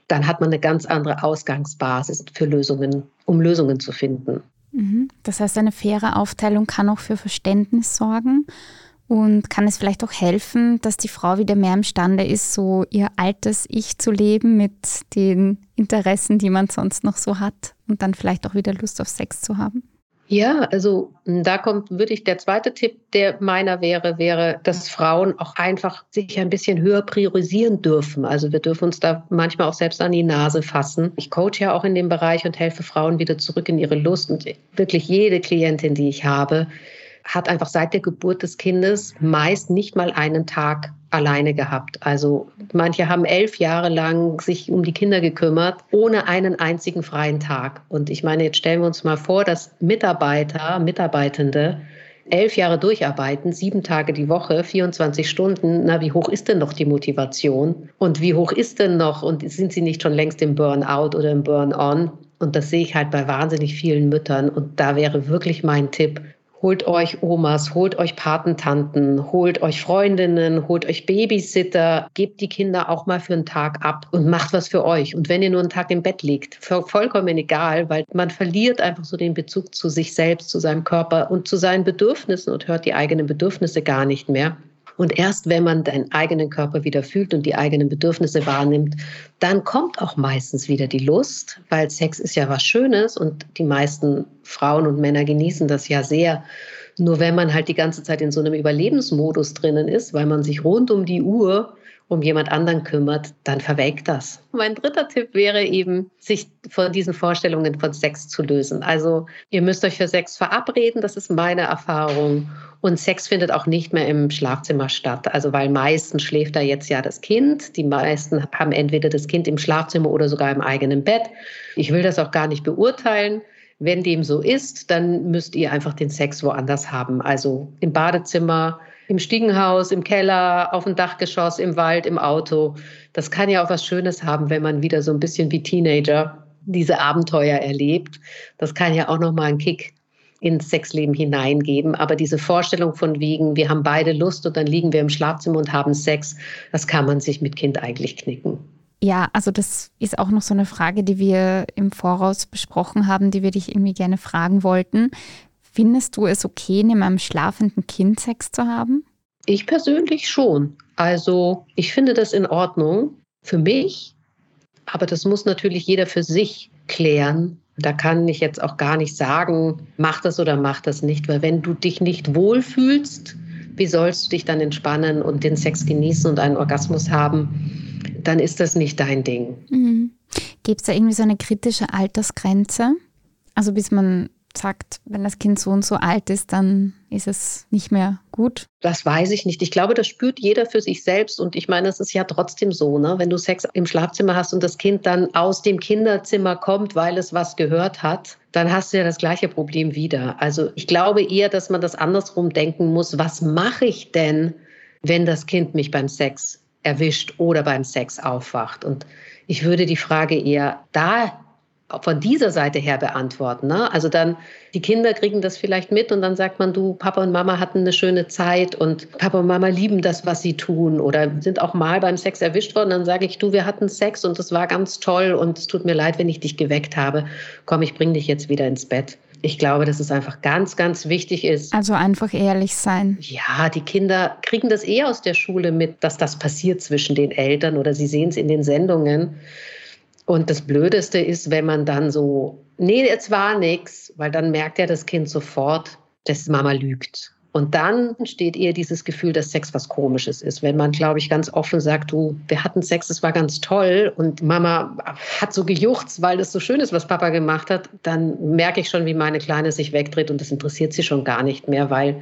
dann hat man eine ganz andere Ausgangsbasis für Lösungen, um Lösungen zu finden. Mhm. Das heißt, eine faire Aufteilung kann auch für Verständnis sorgen und kann es vielleicht auch helfen, dass die Frau wieder mehr imstande ist, so ihr altes Ich zu leben mit den Interessen, die man sonst noch so hat und dann vielleicht auch wieder Lust auf Sex zu haben? Ja, also da kommt wirklich der zweite Tipp, der meiner wäre, wäre, dass Frauen auch einfach sich ein bisschen höher priorisieren dürfen. Also wir dürfen uns da manchmal auch selbst an die Nase fassen. Ich coache ja auch in dem Bereich und helfe Frauen wieder zurück in ihre Lust. Und wirklich jede Klientin, die ich habe, hat einfach seit der Geburt des Kindes meist nicht mal einen Tag alleine gehabt. Also manche haben elf Jahre lang sich um die Kinder gekümmert, ohne einen einzigen freien Tag. Und ich meine, jetzt stellen wir uns mal vor, dass Mitarbeiter, Mitarbeitende elf Jahre durcharbeiten, sieben Tage die Woche, 24 Stunden. Na, wie hoch ist denn noch die Motivation? Und wie hoch ist denn noch, und sind sie nicht schon längst im Burnout oder im Burn-on? Und das sehe ich halt bei wahnsinnig vielen Müttern. Und da wäre wirklich mein Tipp, Holt euch Omas, holt euch Patentanten, holt euch Freundinnen, holt euch Babysitter, gebt die Kinder auch mal für einen Tag ab und macht was für euch. Und wenn ihr nur einen Tag im Bett liegt, vollkommen egal, weil man verliert einfach so den Bezug zu sich selbst, zu seinem Körper und zu seinen Bedürfnissen und hört die eigenen Bedürfnisse gar nicht mehr. Und erst wenn man den eigenen Körper wieder fühlt und die eigenen Bedürfnisse wahrnimmt, dann kommt auch meistens wieder die Lust, weil Sex ist ja was Schönes und die meisten Frauen und Männer genießen das ja sehr. Nur wenn man halt die ganze Zeit in so einem Überlebensmodus drinnen ist, weil man sich rund um die Uhr um jemand anderen kümmert, dann verwelkt das. Mein dritter Tipp wäre eben, sich von diesen Vorstellungen von Sex zu lösen. Also ihr müsst euch für Sex verabreden, das ist meine Erfahrung. Und Sex findet auch nicht mehr im Schlafzimmer statt. Also weil meistens schläft da jetzt ja das Kind. Die meisten haben entweder das Kind im Schlafzimmer oder sogar im eigenen Bett. Ich will das auch gar nicht beurteilen. Wenn dem so ist, dann müsst ihr einfach den Sex woanders haben. Also im Badezimmer, im Stiegenhaus, im Keller, auf dem Dachgeschoss, im Wald, im Auto. Das kann ja auch was Schönes haben, wenn man wieder so ein bisschen wie Teenager diese Abenteuer erlebt. Das kann ja auch noch mal einen Kick ins Sexleben hineingeben. Aber diese Vorstellung von wegen, wir haben beide Lust und dann liegen wir im Schlafzimmer und haben Sex, das kann man sich mit Kind eigentlich knicken. Ja, also das ist auch noch so eine Frage, die wir im Voraus besprochen haben, die wir dich irgendwie gerne fragen wollten. Findest du es okay, neben einem schlafenden Kind Sex zu haben? Ich persönlich schon. Also ich finde das in Ordnung für mich, aber das muss natürlich jeder für sich klären. Da kann ich jetzt auch gar nicht sagen, mach das oder mach das nicht, weil wenn du dich nicht wohlfühlst, wie sollst du dich dann entspannen und den Sex genießen und einen Orgasmus haben? Dann ist das nicht dein Ding. Mhm. Gibt es da irgendwie so eine kritische Altersgrenze? Also bis man sagt, wenn das Kind so und so alt ist, dann ist es nicht mehr gut? Das weiß ich nicht. Ich glaube, das spürt jeder für sich selbst. Und ich meine, es ist ja trotzdem so, ne? wenn du Sex im Schlafzimmer hast und das Kind dann aus dem Kinderzimmer kommt, weil es was gehört hat, dann hast du ja das gleiche Problem wieder. Also ich glaube eher, dass man das andersrum denken muss. Was mache ich denn, wenn das Kind mich beim Sex erwischt oder beim Sex aufwacht? Und ich würde die Frage eher da von dieser Seite her beantworten. Ne? Also dann, die Kinder kriegen das vielleicht mit und dann sagt man, du, Papa und Mama hatten eine schöne Zeit und Papa und Mama lieben das, was sie tun oder sind auch mal beim Sex erwischt worden. Dann sage ich, du, wir hatten Sex und es war ganz toll und es tut mir leid, wenn ich dich geweckt habe. Komm, ich bringe dich jetzt wieder ins Bett. Ich glaube, dass es einfach ganz, ganz wichtig ist. Also einfach ehrlich sein. Ja, die Kinder kriegen das eher aus der Schule mit, dass das passiert zwischen den Eltern oder sie sehen es in den Sendungen. Und das Blödeste ist, wenn man dann so, nee, jetzt war nichts, weil dann merkt ja das Kind sofort, dass Mama lügt. Und dann entsteht eher dieses Gefühl, dass Sex was Komisches ist. Wenn man, glaube ich, ganz offen sagt, du, wir hatten Sex, es war ganz toll und Mama hat so gejuchzt, weil das so schön ist, was Papa gemacht hat, dann merke ich schon, wie meine Kleine sich wegdreht und das interessiert sie schon gar nicht mehr, weil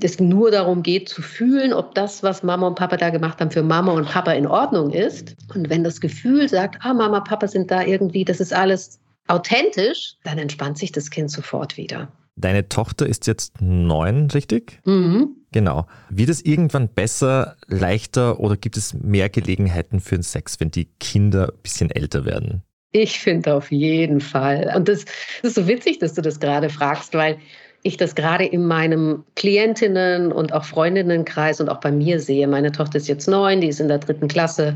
es nur darum geht zu fühlen, ob das, was Mama und Papa da gemacht haben, für Mama und Papa in Ordnung ist. Und wenn das Gefühl sagt, ah, Mama, Papa sind da irgendwie, das ist alles authentisch, dann entspannt sich das Kind sofort wieder. Deine Tochter ist jetzt neun, richtig? Mhm. Genau. Wird es irgendwann besser, leichter oder gibt es mehr Gelegenheiten für den Sex, wenn die Kinder ein bisschen älter werden? Ich finde auf jeden Fall. Und das, das ist so witzig, dass du das gerade fragst, weil ich das gerade in meinem Klientinnen- und auch Freundinnenkreis und auch bei mir sehe. Meine Tochter ist jetzt neun, die ist in der dritten Klasse.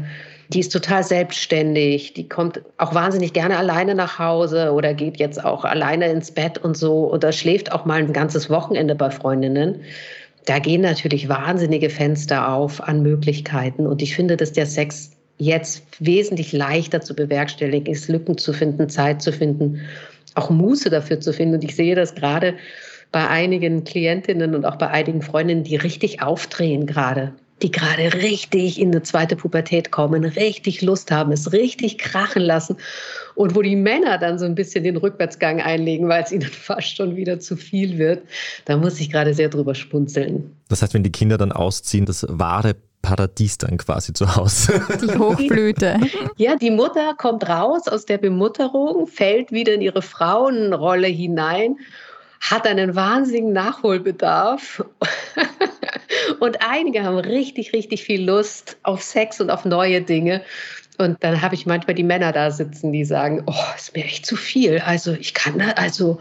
Die ist total selbstständig, die kommt auch wahnsinnig gerne alleine nach Hause oder geht jetzt auch alleine ins Bett und so oder schläft auch mal ein ganzes Wochenende bei Freundinnen. Da gehen natürlich wahnsinnige Fenster auf an Möglichkeiten und ich finde, dass der Sex jetzt wesentlich leichter zu bewerkstelligen ist, Lücken zu finden, Zeit zu finden, auch Muße dafür zu finden. Und ich sehe das gerade bei einigen Klientinnen und auch bei einigen Freundinnen, die richtig aufdrehen gerade die gerade richtig in eine zweite Pubertät kommen, richtig Lust haben, es richtig krachen lassen und wo die Männer dann so ein bisschen den Rückwärtsgang einlegen, weil es ihnen fast schon wieder zu viel wird, da muss ich gerade sehr drüber spunzeln. Das heißt, wenn die Kinder dann ausziehen, das wahre Paradies dann quasi zu Hause. Die Hochblüte. Ja, die Mutter kommt raus aus der Bemutterung, fällt wieder in ihre Frauenrolle hinein, hat einen wahnsinnigen Nachholbedarf und einige haben richtig, richtig viel Lust auf Sex und auf neue Dinge. Und dann habe ich manchmal die Männer da sitzen, die sagen, oh, ist mir echt zu viel. Also ich kann, also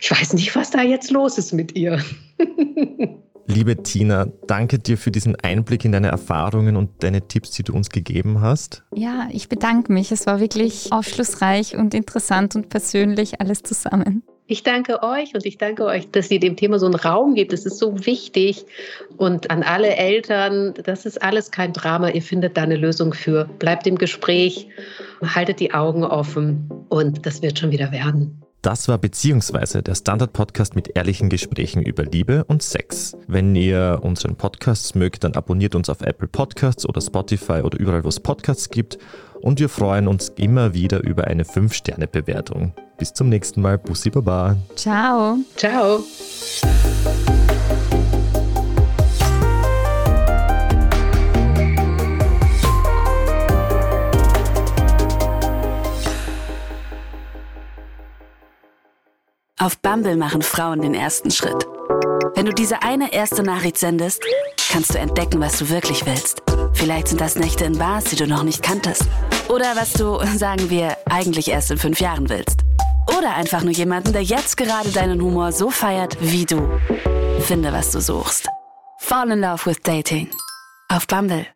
ich weiß nicht, was da jetzt los ist mit ihr. Liebe Tina, danke dir für diesen Einblick in deine Erfahrungen und deine Tipps, die du uns gegeben hast. Ja, ich bedanke mich. Es war wirklich aufschlussreich und interessant und persönlich alles zusammen. Ich danke euch und ich danke euch, dass ihr dem Thema so einen Raum gebt. Das ist so wichtig. Und an alle Eltern, das ist alles kein Drama. Ihr findet da eine Lösung für. Bleibt im Gespräch, haltet die Augen offen und das wird schon wieder werden. Das war beziehungsweise der Standard-Podcast mit ehrlichen Gesprächen über Liebe und Sex. Wenn ihr unseren Podcast mögt, dann abonniert uns auf Apple Podcasts oder Spotify oder überall, wo es Podcasts gibt. Und wir freuen uns immer wieder über eine 5-Sterne-Bewertung. Bis zum nächsten Mal. Bussi Baba. Ciao. Ciao. Auf Bumble machen Frauen den ersten Schritt. Wenn du diese eine erste Nachricht sendest, kannst du entdecken, was du wirklich willst. Vielleicht sind das Nächte in Bars, die du noch nicht kanntest. Oder was du, sagen wir, eigentlich erst in fünf Jahren willst. Oder einfach nur jemanden, der jetzt gerade deinen Humor so feiert wie du. Finde, was du suchst. Fall in Love with Dating. Auf Bumble.